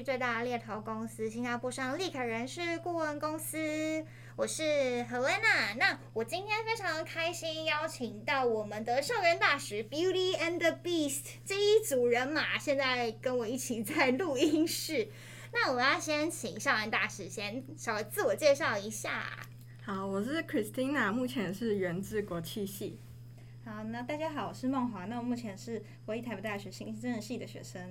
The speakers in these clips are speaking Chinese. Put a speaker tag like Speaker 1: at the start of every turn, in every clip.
Speaker 1: 区最大的猎头公司——新加坡上立可人事顾问公司。我是 Helena。那我今天非常开心，邀请到我们的校园大使 Beauty and the Beast 这一组人马，现在跟我一起在录音室。那我要先请校园大使先稍微自我介绍一下。
Speaker 2: 好，我是 Christina，目前是源自国际系。
Speaker 3: 好，那大家好，我是梦华，那我目前是国立台北大学行政系的学生。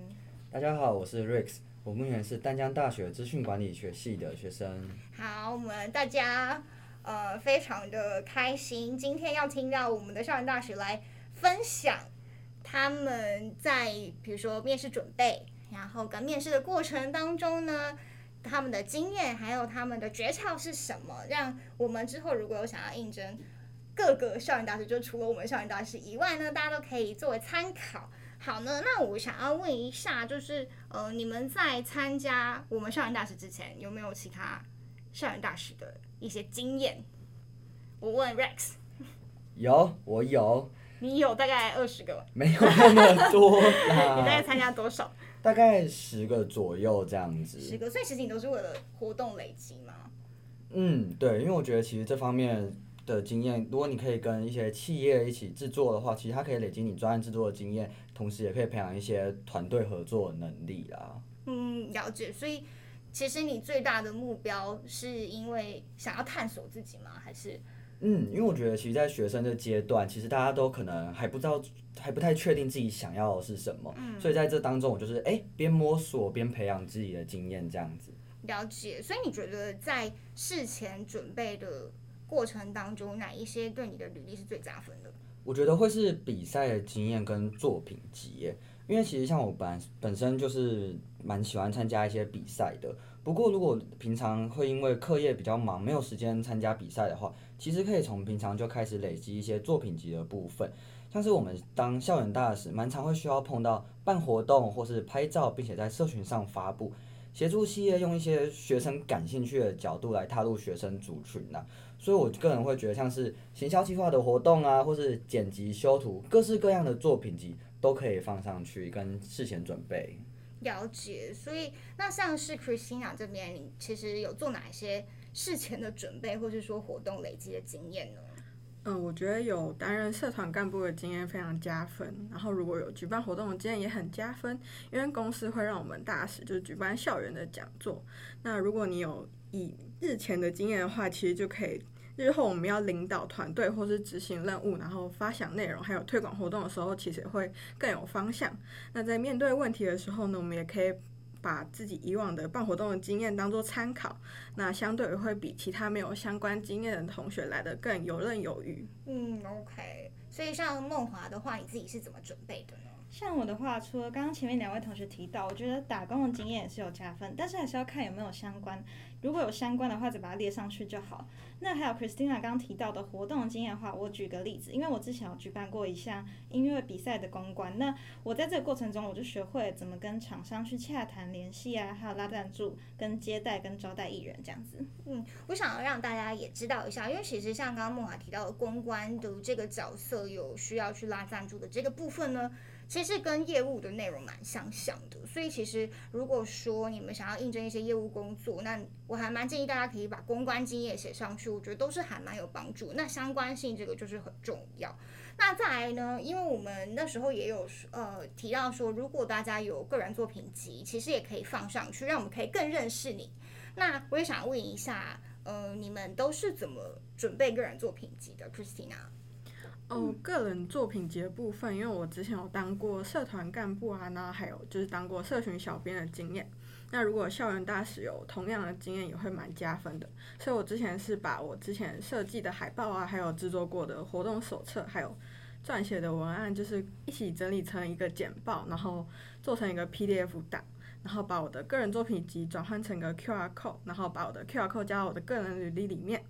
Speaker 4: 大家好，我是 Rex，我目前是丹江大学资讯管理学系的学生。
Speaker 1: 好，我们大家呃非常的开心，今天要听到我们的校园大使来分享他们在比如说面试准备。然后跟面试的过程当中呢，他们的经验还有他们的诀窍是什么？让我们之后如果有想要应征各个校园大使，就除了我们校园大使以外呢，大家都可以作为参考。好呢，那我想要问一下，就是呃，你们在参加我们校园大使之前，有没有其他校园大使的一些经验？我问 Rex。
Speaker 4: 有，我有。
Speaker 1: 你有大概二十个？
Speaker 4: 没有那么多啦。
Speaker 1: 你大概参加多少？
Speaker 4: 大概十个左右这样子。
Speaker 1: 十个，所以其实你都是为了活动累积吗？
Speaker 4: 嗯，对，因为我觉得其实这方面的经验，如果你可以跟一些企业一起制作的话，其实它可以累积你专案制作的经验，同时也可以培养一些团队合作的能力啊。
Speaker 1: 嗯，了解。所以其实你最大的目标是因为想要探索自己吗？还是？
Speaker 4: 嗯，因为我觉得其实，在学生的阶段，其实大家都可能还不知道，还不太确定自己想要的是什么。嗯，所以在这当中，我就是哎，边摸索边培养自己的经验，这样子。
Speaker 1: 了解。所以你觉得在事前准备的过程当中，哪一些对你的履历是最加分的？
Speaker 4: 我觉得会是比赛的经验跟作品集，因为其实像我本本身就是蛮喜欢参加一些比赛的。不过如果平常会因为课业比较忙，没有时间参加比赛的话，其实可以从平常就开始累积一些作品集的部分，像是我们当校园大使，蛮常会需要碰到办活动或是拍照，并且在社群上发布，协助企业用一些学生感兴趣的角度来踏入学生族群呐。所以我个人会觉得，像是行销计划的活动啊，或是剪辑修图，各式各样的作品集都可以放上去跟事前准备。
Speaker 1: 了解，所以那像是 Christina 这边，你其实有做哪些？事前的准备，或是说活动累积的经验呢？
Speaker 2: 嗯，我觉得有担任社团干部的经验非常加分。然后如果有举办活动的经验也很加分，因为公司会让我们大使就是举办校园的讲座。那如果你有以日前的经验的话，其实就可以日后我们要领导团队或是执行任务，然后发想内容还有推广活动的时候，其实会更有方向。那在面对问题的时候呢，我们也可以。把自己以往的办活动的经验当做参考，那相对会比其他没有相关经验的同学来的更游刃有余。
Speaker 1: 嗯，OK。所以像梦华的话，你自己是怎么准备的呢？
Speaker 3: 像我的话，除了刚刚前面两位同学提到，我觉得打工的经验也是有加分，但是还是要看有没有相关。如果有相关的话，再把它列上去就好。那还有 Christina 刚刚提到的活动经验的话，我举个例子，因为我之前有举办过一项音乐比赛的公关，那我在这个过程中，我就学会怎么跟厂商去洽谈联系啊，还有拉赞助、跟接待、跟招待艺人这样子。
Speaker 1: 嗯，我想要让大家也知道一下，因为其实像刚刚梦华提到的公关的这个角色，有需要去拉赞助的这个部分呢。其实跟业务的内容蛮相像的，所以其实如果说你们想要应征一些业务工作，那我还蛮建议大家可以把公关经验写上去，我觉得都是还蛮有帮助。那相关性这个就是很重要。那再来呢，因为我们那时候也有呃提到说，如果大家有个人作品集，其实也可以放上去，让我们可以更认识你。那我也想问一下，呃，你们都是怎么准备个人作品集的，Christina？
Speaker 2: 哦，个人作品集的部分，因为我之前有当过社团干部啊，那还有就是当过社群小编的经验。那如果校园大使有同样的经验，也会蛮加分的。所以我之前是把我之前设计的海报啊，还有制作过的活动手册，还有撰写的文案，就是一起整理成一个简报，然后做成一个 PDF 档，然后把我的个人作品集转换成一个 QR code，然后把我的 QR code 加到我的个人履历里面。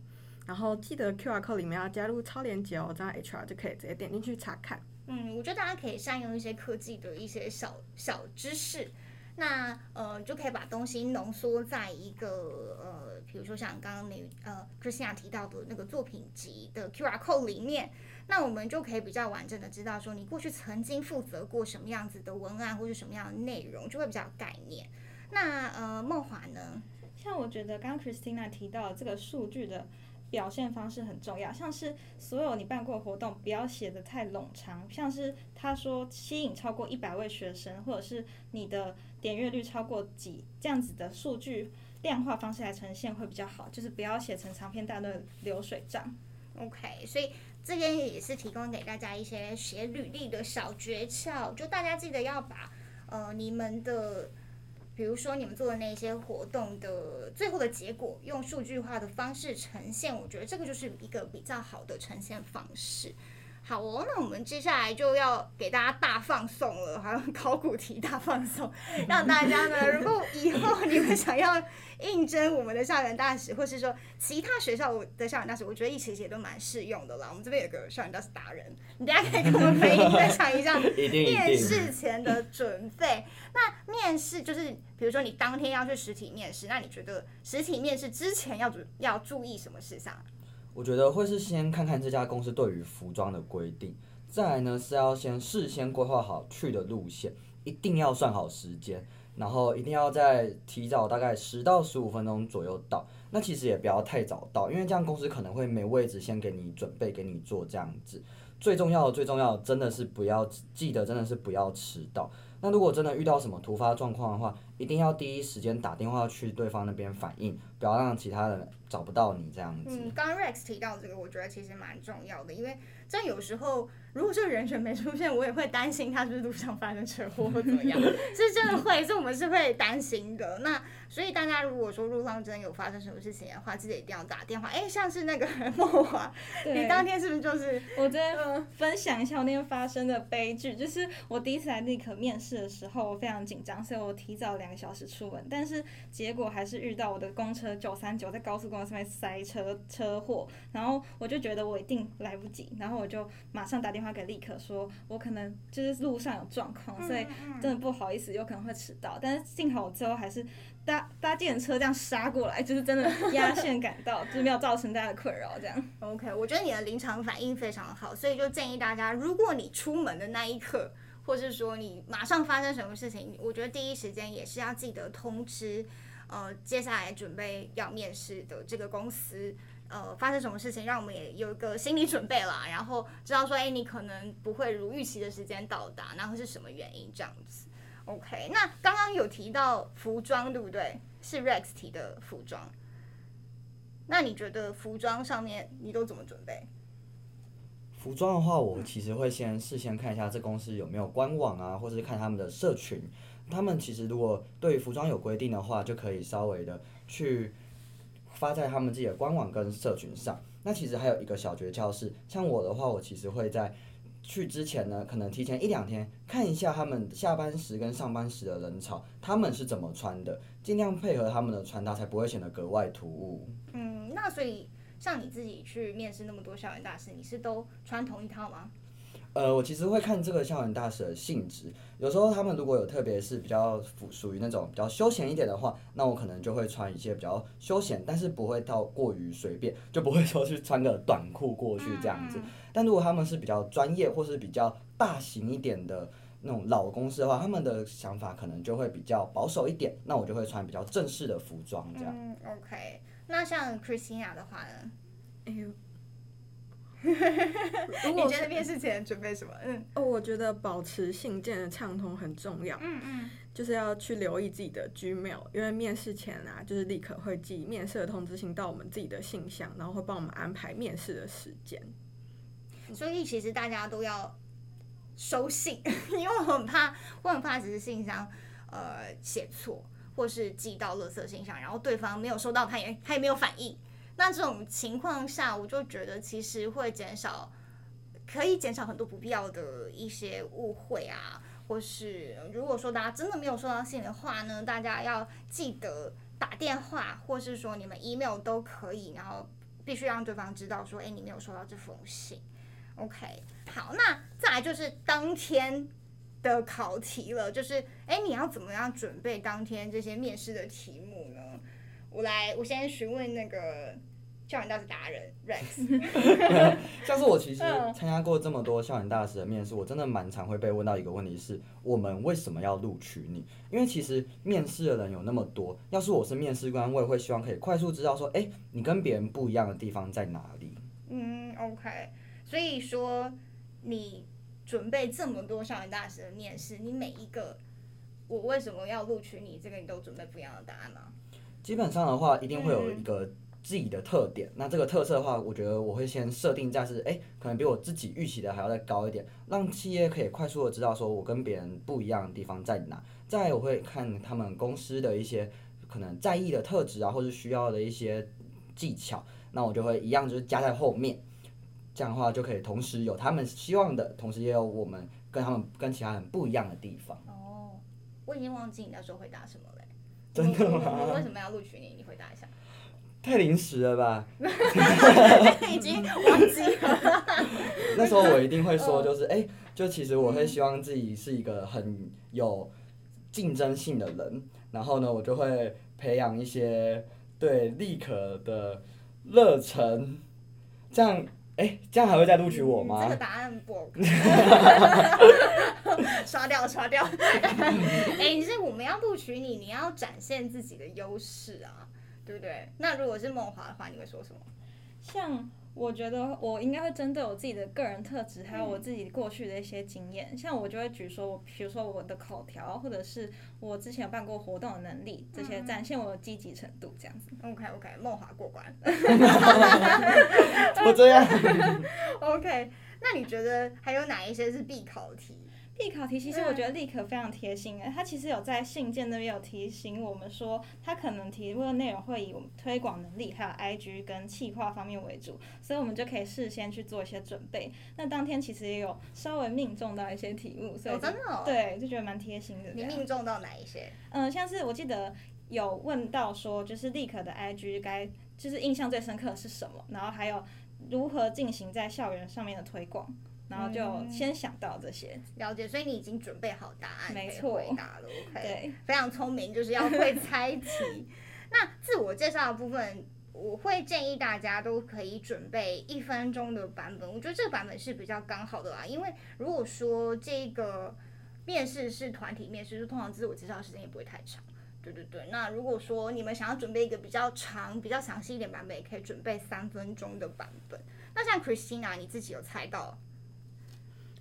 Speaker 2: 然后记得 QR code 里面要加入超链接哦，这样 HR 就可以直接点进去查看。
Speaker 1: 嗯，我觉得大家可以善用一些科技的一些小小知识，那呃就可以把东西浓缩在一个呃，比如说像刚刚你呃 Christina 提到的那个作品集的 QR code 里面，那我们就可以比较完整的知道说你过去曾经负责过什么样子的文案或者什么样的内容，就会比较有概念。那呃，梦华呢？
Speaker 3: 像我觉得刚刚 Christina 提到这个数据的表现方式很重要，像是所有你办过的活动不要写得太冗长，像是他说吸引超过一百位学生，或者是你的点阅率超过几这样子的数据量化方式来呈现会比较好，就是不要写成长篇大论流水账。
Speaker 1: OK，所以这边也是提供给大家一些写履历的小诀窍，就大家记得要把呃你们的。比如说你们做的那些活动的最后的结果，用数据化的方式呈现，我觉得这个就是一个比较好的呈现方式。好哦，那我们接下来就要给大家大放送了，还有考古题大放送，让大家呢，如果以后你们想要应征我们的校园大使，或是说其他学校的校园大使，我觉得一起写都蛮适用的啦。我们这边有个校园大使达人，你大家可以跟我们分享一下 面试前的准备。那面试就是，比如说你当天要去实体面试，那你觉得实体面试之前要注要注意什么事项？
Speaker 4: 我觉得会是先看看这家公司对于服装的规定，再来呢是要先事先规划好去的路线，一定要算好时间，然后一定要在提早大概十到十五分钟左右到。那其实也不要太早到，因为这样公司可能会没位置先给你准备给你做这样子。最重要的最重要的真的是不要记得真的是不要迟到。那如果真的遇到什么突发状况的话，一定要第一时间打电话去对方那边反映，不要让其他人找不到你这样子。
Speaker 1: 嗯，刚刚 Rex 提到这个，我觉得其实蛮重要的，因为真有时候如果这个人选没出现，我也会担心他是不是路上发生车祸或怎么样，是真的会，是我们是会担心的。那所以大家如果说路上真的有发生什么事情的话，记得一定要打电话。哎、欸，像是那个梦华，你当天是不是就是？
Speaker 3: 我再分享一下我那天发生的悲剧，就是我第一次来立可面试的时候，我非常紧张，所以我提早两个小时出门，但是结果还是遇到我的公车九三九在高速公路上面塞车车祸，然后我就觉得我一定来不及，然后我就马上打电话给立可说，我可能就是路上有状况，所以真的不好意思，有可能会迟到，但是幸好我最后还是。搭搭计程车这样杀过来，就是真的压 线赶到，就是没有造成大家的困扰。这样
Speaker 1: ，OK，我觉得你的临场反应非常好，所以就建议大家，如果你出门的那一刻，或是说你马上发生什么事情，我觉得第一时间也是要记得通知，呃，接下来准备要面试的这个公司，呃，发生什么事情，让我们也有一个心理准备啦，然后知道说，哎，你可能不会如预期的时间到达，然后是什么原因这样子。OK，那刚刚有提到服装，对不对？是 Rex 提的服装。那你觉得服装上面你都怎么准备？
Speaker 4: 服装的话，我其实会先事先看一下这公司有没有官网啊，或者是看他们的社群。他们其实如果对服装有规定的话，就可以稍微的去发在他们自己的官网跟社群上。那其实还有一个小诀窍是，像我的话，我其实会在。去之前呢，可能提前一两天看一下他们下班时跟上班时的人潮，他们是怎么穿的，尽量配合他们的穿搭，才不会显得格外突兀。
Speaker 1: 嗯，那所以像你自己去面试那么多校园大使，你是都穿同一套吗？
Speaker 4: 呃，我其实会看这个校园大使的性质，有时候他们如果有特别是比较属于那种比较休闲一点的话，那我可能就会穿一些比较休闲，但是不会到过于随便，就不会说去穿个短裤过去这样子。但如果他们是比较专业或是比较大型一点的那种老公司的话，他们的想法可能就会比较保守一点，那我就会穿比较正式的服装这样。
Speaker 1: 嗯，OK。那像 Christina 的话呢？哎呦。你觉得面试前准备什么？嗯，
Speaker 2: 哦，我觉得保持信件的畅通很重要。
Speaker 1: 嗯嗯，
Speaker 2: 就是要去留意自己的 Gmail，因为面试前啊，就是立刻会寄面试的通知信到我们自己的信箱，然后会帮我们安排面试的时间。
Speaker 1: 所以其实大家都要收信，因为我很怕，我很怕只是信箱呃写错，或是寄到垃圾信箱，然后对方没有收到，他也他也没有反应。那这种情况下，我就觉得其实会减少，可以减少很多不必要的一些误会啊，或是如果说大家真的没有收到信的话呢，大家要记得打电话，或是说你们 email 都可以，然后必须让对方知道说，哎，你没有收到这封信。OK，好，那再来就是当天的考题了，就是哎，你要怎么样准备当天这些面试的题目呢？我来，我先询问那个校园大使达人 Rex。
Speaker 4: 像是我其实参加过这么多校园大使的面试，我真的蛮常会被问到一个问题是：我们为什么要录取你？因为其实面试的人有那么多，要是我是面试官，我也会希望可以快速知道说，哎、欸，你跟别人不一样的地方在哪里？
Speaker 1: 嗯，OK。所以说，你准备这么多校园大使的面试，你每一个，我为什么要录取你？这个你都准备不一样的答案吗？
Speaker 4: 基本上的话，一定会有一个自己的特点。嗯、那这个特色的话，我觉得我会先设定在是，哎，可能比我自己预期的还要再高一点，让企业可以快速的知道说我跟别人不一样的地方在哪。再我会看他们公司的一些可能在意的特质啊，或者需要的一些技巧，那我就会一样就是加在后面。这样的话就可以同时有他们希望的，同时也有我们跟他们跟其他人不一样的地方。
Speaker 1: 哦，我已经忘记你那时候回答什么了。
Speaker 4: 真的吗？
Speaker 1: 我为什么要录取你？你回答一下。
Speaker 4: 太临时了吧？
Speaker 1: 已经忘记了。
Speaker 4: 那时候我一定会说，就是 哎、欸，就其实我会希望自己是一个很有竞争性的人，然后呢，我就会培养一些对立可的热忱，这样。哎、欸，这样还会再录取我吗？
Speaker 1: 这个答案不，刷掉刷掉。哎、欸，你是我们要录取你，你要展现自己的优势啊，对不对？那如果是梦华的话，你会说什么？
Speaker 3: 像。我觉得我应该会针对我自己的个人特质，还有我自己过去的一些经验，嗯、像我就会举说，我比如说我的口条，或者是我之前有办过活动的能力，这些展现我的积极程度，这样子。
Speaker 1: OK OK，梦华过关。
Speaker 4: 我这样。
Speaker 1: OK，那你觉得还有哪一些是必考题？
Speaker 3: 必考题其实我觉得立可非常贴心诶，他其实有在信件那边有提醒我们说，他可能提问的内容会以我们推广能力还有 IG 跟企划方面为主，所以我们就可以事先去做一些准备。那当天其实也有稍微命中到一些题目，所以、哦、真的、哦、对，就觉得蛮贴心的。
Speaker 1: 你命中到哪一些？
Speaker 3: 嗯，像是我记得有问到说，就是立可的 IG 该就是印象最深刻的是什么，然后还有如何进行在校园上面的推广。然后就先想到这些，
Speaker 1: 嗯、了解，所以你已经准备好答案，
Speaker 3: 没错，
Speaker 1: 回答了，OK，
Speaker 3: 对，
Speaker 1: 非常聪明，就是要会猜题。那自我介绍的部分，我会建议大家都可以准备一分钟的版本，我觉得这个版本是比较刚好的啦，因为如果说这个面试是团体面试，就通常自我介绍时间也不会太长，对对对。那如果说你们想要准备一个比较长、比较详细一点版本，也可以准备三分钟的版本。那像 Christina，你自己有猜到？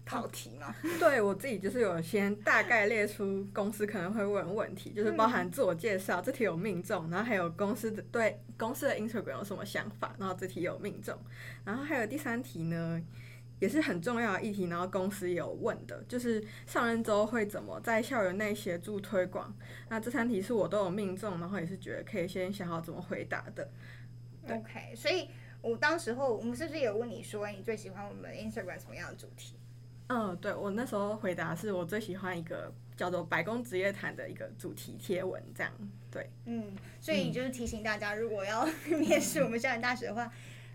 Speaker 1: 考题吗？
Speaker 2: 对，我自己就是有先大概列出公司可能会问问题，就是包含自我介绍，这题有命中，然后还有公司的对公司的 Instagram 有什么想法，然后这题有命中，然后还有第三题呢，也是很重要的议题，然后公司有问的，就是上任之后会怎么在校园内协助推广。那这三题是我都有命中，然后也是觉得可以先想好怎么回答的。
Speaker 1: OK，所以我当时候我们是不是有问你说你最喜欢我们 Instagram 什么样的主题？
Speaker 2: 嗯，对，我那时候回答是我最喜欢一个叫做“白宫职业谈”的一个主题贴文，这样对。
Speaker 1: 嗯，所以就是提醒大家，如果要 面试我们校园大学的话，嗯、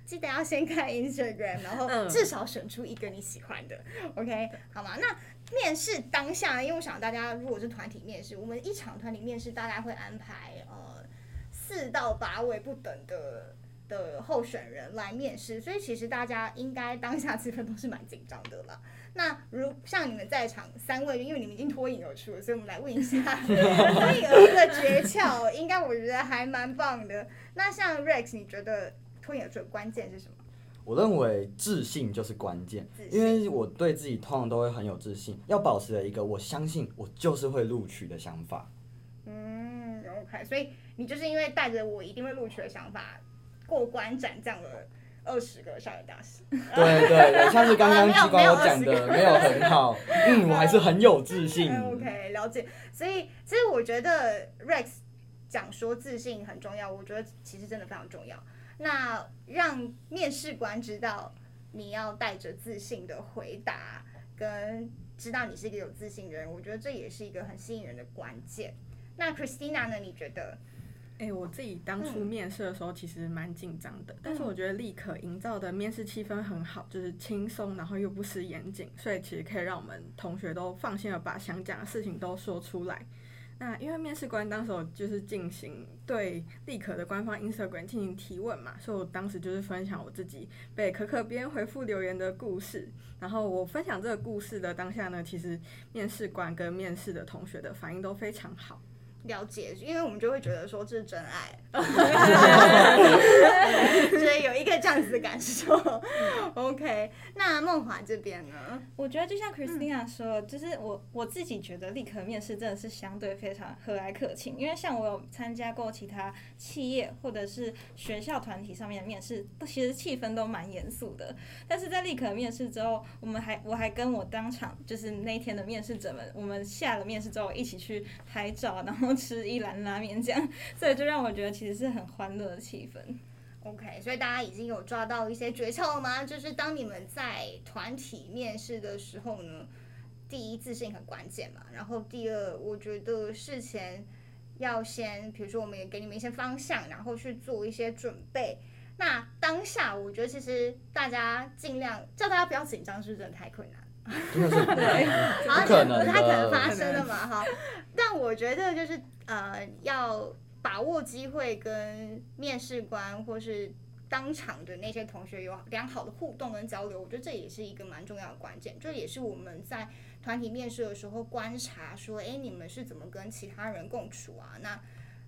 Speaker 1: 记得要先看 Instagram，然后至少选出一个你喜欢的。嗯、OK，好吗？那面试当下，因为我想大家如果是团体面试，我们一场团体面试大概会安排呃四到八位不等的的候选人来面试，所以其实大家应该当下气氛都是蛮紧张的啦。那如像你们在场三位，因为你们已经脱颖而出了，所以我们来问一下脱颖而出的诀窍，应该我觉得还蛮棒的。那像 Rex，你觉得脱颖而出的关键是什么？
Speaker 4: 我认为自信就是关键，因为我对自己通常都会很有自信，要保持了一个我相信我就是会录取的想法。
Speaker 1: 嗯，OK，所以你就是因为带着我一定会录取的想法过关斩将了。二十个校园大使，
Speaker 4: 对对对，像是刚刚机关我讲的没有很好，嗯，我还是很有自信。
Speaker 1: OK，了解。所以其实我觉得 Rex 讲说自信很重要，我觉得其实真的非常重要。那让面试官知道你要带着自信的回答，跟知道你是一个有自信的人，我觉得这也是一个很吸引人的关键。那 Christina 呢？你觉得？
Speaker 2: 哎、欸，我自己当初面试的时候其实蛮紧张的，嗯、但是我觉得立可营造的面试气氛很好，就是轻松，然后又不失严谨，所以其实可以让我们同学都放心的把想讲的事情都说出来。那因为面试官当时我就是进行对立可的官方 Instagram 进行提问嘛，所以我当时就是分享我自己被可可边回复留言的故事。然后我分享这个故事的当下呢，其实面试官跟面试的同学的反应都非常好。
Speaker 1: 了解，因为我们就会觉得说这是真爱，所以有一个这样子的感受。OK，那梦华这边呢？
Speaker 3: 我觉得就像 Christina 说，嗯、就是我我自己觉得立可面试真的是相对非常和蔼可亲，因为像我有参加过其他企业或者是学校团体上面的面试，其实气氛都蛮严肃的。但是在立可面试之后，我们还我还跟我当场就是那一天的面试者们，我们下了面试之后一起去拍照，然后。吃一兰拉面这样，所以就让我觉得其实是很欢乐的气氛。
Speaker 1: OK，所以大家已经有抓到一些诀窍了吗？就是当你们在团体面试的时候呢，第一自信很关键嘛。然后第二，我觉得事前要先，比如说我们也给你们一些方向，然后去做一些准备。那当下我觉得其实大家尽量叫大家不要紧张，是真的太困难。
Speaker 4: 对，
Speaker 1: 好像不太可能发生的嘛，哈。但我觉得就是呃，要把握机会，跟面试官或是当场的那些同学有良好的互动跟交流。我觉得这也是一个蛮重要的关键，这也是我们在团体面试的时候观察说，哎，你们是怎么跟其他人共处啊？那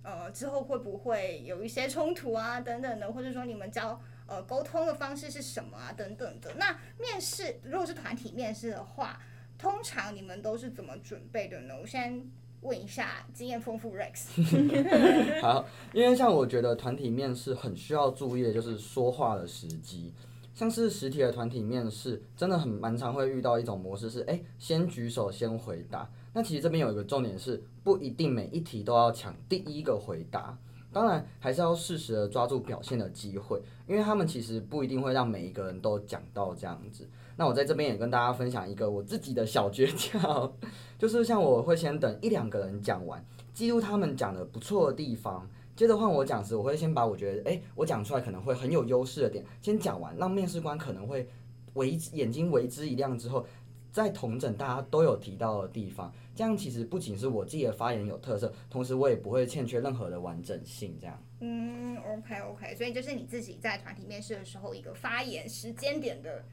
Speaker 1: 呃之后会不会有一些冲突啊？等等的，或者说你们交。呃，沟通的方式是什么啊？等等的。那面试如果是团体面试的话，通常你们都是怎么准备的呢？我先问一下经验丰富 Rex。
Speaker 4: 好，因为像我觉得团体面试很需要注意的就是说话的时机。像是实体的团体面试，真的很蛮常会遇到一种模式是，哎，先举手先回答。那其实这边有一个重点是，不一定每一题都要抢第一个回答。当然，还是要适时的抓住表现的机会，因为他们其实不一定会让每一个人都讲到这样子。那我在这边也跟大家分享一个我自己的小诀窍，就是像我会先等一两个人讲完，记录他们讲的不错的地方，接着换我讲时，我会先把我觉得，诶，我讲出来可能会很有优势的点先讲完，让面试官可能会为眼睛为之一亮之后。在统整大家都有提到的地方，这样其实不仅是我自己的发言有特色，同时我也不会欠缺任何的完整性。这样，
Speaker 1: 嗯，OK OK，所以就是你自己在团体面试的时候一个发言时间点的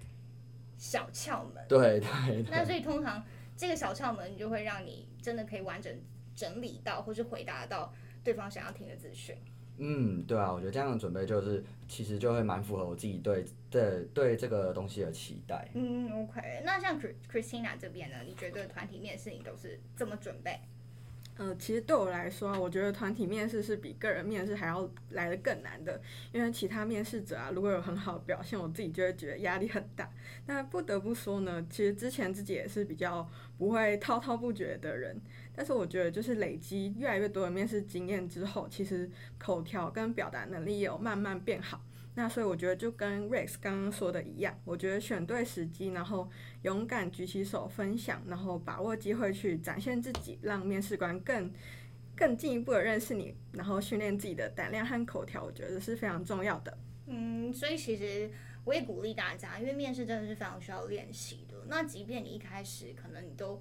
Speaker 1: 小窍门。
Speaker 4: 对对。
Speaker 1: 那所以通常这个小窍门就会让你真的可以完整整理到，或是回答到对方想要听的资讯。
Speaker 4: 嗯，对啊，我觉得这样的准备就是，其实就会蛮符合我自己对对对这个东西的期待。
Speaker 1: 嗯，OK，那像 Christina 这边呢，你觉得团体面试你都是怎么准备？
Speaker 2: 呃，其实对我来说啊，我觉得团体面试是比个人面试还要来的更难的，因为其他面试者啊，如果有很好的表现，我自己就会觉得压力很大。那不得不说呢，其实之前自己也是比较不会滔滔不绝的人，但是我觉得就是累积越来越多的面试经验之后，其实口条跟表达能力也有慢慢变好。那所以我觉得就跟 Rex 刚刚说的一样，我觉得选对时机，然后勇敢举起手分享，然后把握机会去展现自己，让面试官更更进一步的认识你，然后训练自己的胆量和口条，我觉得是非常重要的。
Speaker 1: 嗯，所以其实我也鼓励大家，因为面试真的是非常需要练习的。那即便你一开始可能你都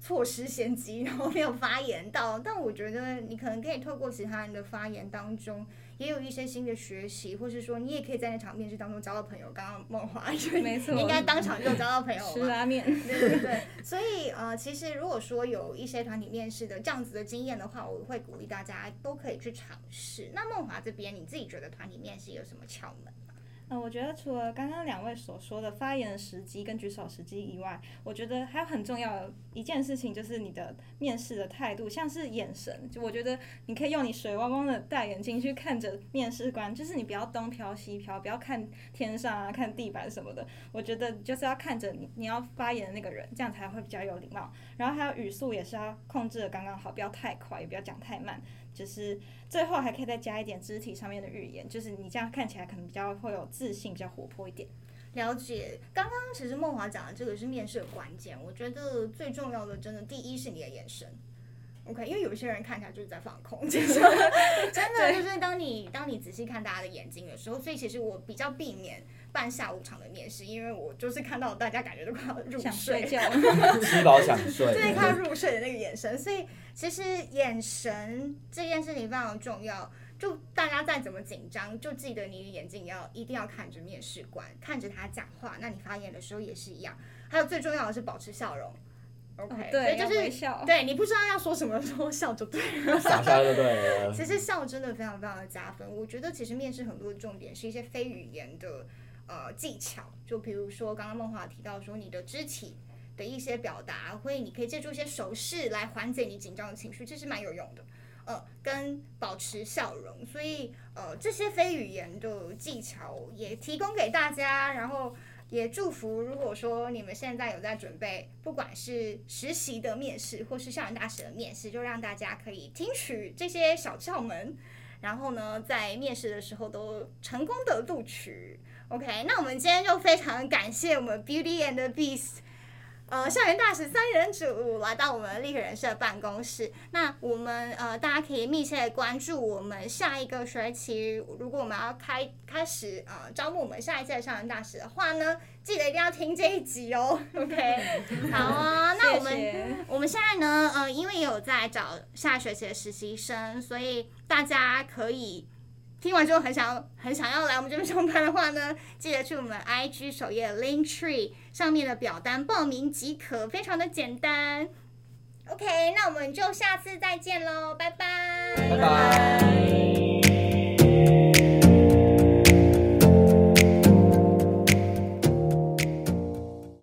Speaker 1: 错失先机，然后没有发言到，但我觉得你可能可以透过其他人的发言当中。也有一些新的学习，或是说你也可以在那场面试当中交到朋友。刚刚梦华没错，应该当场就交到朋友了。
Speaker 3: 吃拉面，
Speaker 1: 对对对。所以呃，其实如果说有一些团体面试的这样子的经验的话，我会鼓励大家都可以去尝试。那梦华这边，你自己觉得团体面试有什么窍门？
Speaker 3: 嗯，我觉得除了刚刚两位所说的发言时机跟举手时机以外，我觉得还有很重要的一件事情就是你的面试的态度，像是眼神。就我觉得你可以用你水汪汪的大眼睛去看着面试官，就是你不要东飘西飘，不要看天上啊、看地板什么的。我觉得就是要看着你你要发言的那个人，这样才会比较有礼貌。然后还有语速也是要控制的刚刚好，不要太快，也不要讲太慢。就是最后还可以再加一点肢体上面的语言，就是你这样看起来可能比较会有自信，比较活泼一点。
Speaker 1: 了解，刚刚其实梦华讲的这个是面试的关键，我觉得最重要的真的第一是你的眼神。OK，因为有一些人看起来就是在放空，其 实 真的就是当你当你仔细看大家的眼睛的时候，所以其实我比较避免办下午场的面试，因为我就是看到大家感觉都快要入睡，
Speaker 3: 想睡觉，
Speaker 4: 吃饱想睡，
Speaker 1: 对，快要入睡的那个眼神。所以其实眼神这件事情非常重要。就大家再怎么紧张，就记得你的眼睛要一定要看着面试官，看着他讲话。那你发言的时候也是一样。还有最重要的是保持笑容。OK，、哦、
Speaker 3: 对，
Speaker 1: 所以就是
Speaker 3: 笑
Speaker 1: 对你不知道要说什么时候笑就对了，
Speaker 4: 傻笑就对了。
Speaker 1: 其实笑真的非常非常的加分。我觉得其实面试很多的重点是一些非语言的呃技巧，就比如说刚刚梦华提到说你的肢体的一些表达，或者你可以借助一些手势来缓解你紧张的情绪，这是蛮有用的。呃，跟保持笑容，所以呃这些非语言的技巧也提供给大家，然后。也祝福，如果说你们现在有在准备，不管是实习的面试，或是校园大使的面试，就让大家可以听取这些小窍门，然后呢，在面试的时候都成功的录取。OK，那我们今天就非常感谢我们 Beauty and the Beast。呃，校园大使三人组来到我们立可人社办公室。那我们呃，大家可以密切关注我们下一个学期，如果我们要开开始呃招募我们下一届的校园大使的话呢，记得一定要听这一集哦。OK，好啊。那我们我们现在呢，呃，因为有在找下学期的实习生，所以大家可以。听完之后很想很想要来我们这边上班的话呢，记得去我们 IG 首页 Linktree 上面的表单报名即可，非常的简单。OK，那我们就下次再见喽，拜拜。
Speaker 4: 拜拜。